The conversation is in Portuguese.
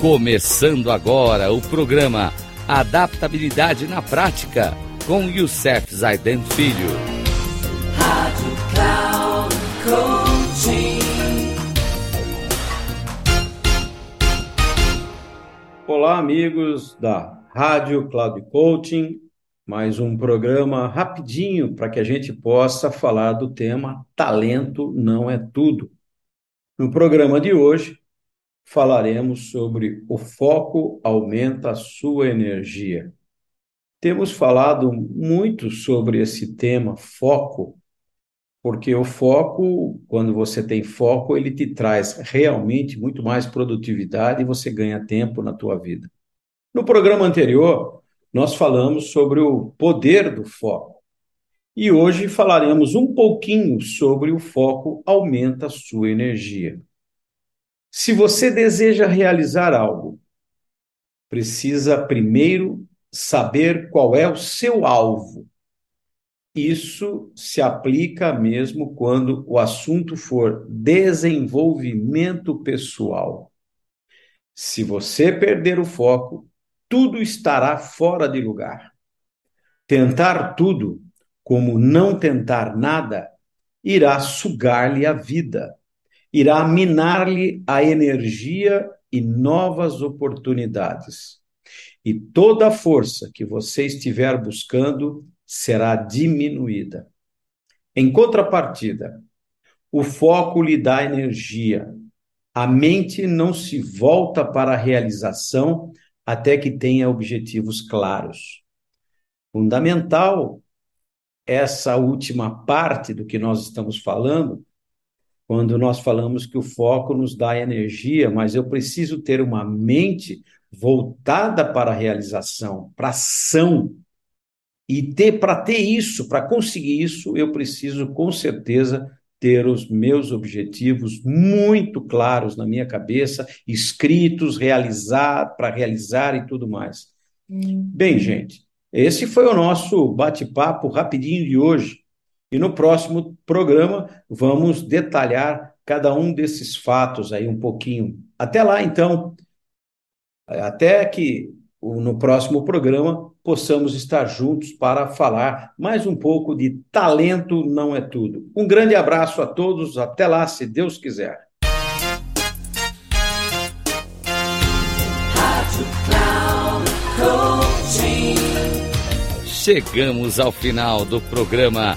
Começando agora o programa Adaptabilidade na Prática com Youssef Zaiden Filho. Rádio Cloud Coaching. Olá, amigos da Rádio Cloud Coaching. Mais um programa rapidinho para que a gente possa falar do tema Talento não é tudo. No programa de hoje, falaremos sobre o foco aumenta a sua energia. Temos falado muito sobre esse tema foco, porque o foco, quando você tem foco, ele te traz realmente muito mais produtividade e você ganha tempo na tua vida. No programa anterior, nós falamos sobre o poder do foco. E hoje falaremos um pouquinho sobre o foco aumenta a sua energia. Se você deseja realizar algo, precisa primeiro saber qual é o seu alvo. Isso se aplica mesmo quando o assunto for desenvolvimento pessoal. Se você perder o foco, tudo estará fora de lugar. Tentar tudo, como não tentar nada, irá sugar-lhe a vida irá minar-lhe a energia e novas oportunidades. E toda a força que você estiver buscando será diminuída. Em contrapartida, o foco lhe dá energia. A mente não se volta para a realização até que tenha objetivos claros. Fundamental essa última parte do que nós estamos falando, quando nós falamos que o foco nos dá energia, mas eu preciso ter uma mente voltada para a realização, para a ação. E ter para ter isso, para conseguir isso, eu preciso com certeza ter os meus objetivos muito claros na minha cabeça, escritos, realizar, para realizar e tudo mais. Hum. Bem, gente, esse foi o nosso bate-papo rapidinho de hoje. E no próximo programa vamos detalhar cada um desses fatos aí um pouquinho. Até lá, então, até que no próximo programa possamos estar juntos para falar mais um pouco de talento não é tudo. Um grande abraço a todos, até lá, se Deus quiser. Chegamos ao final do programa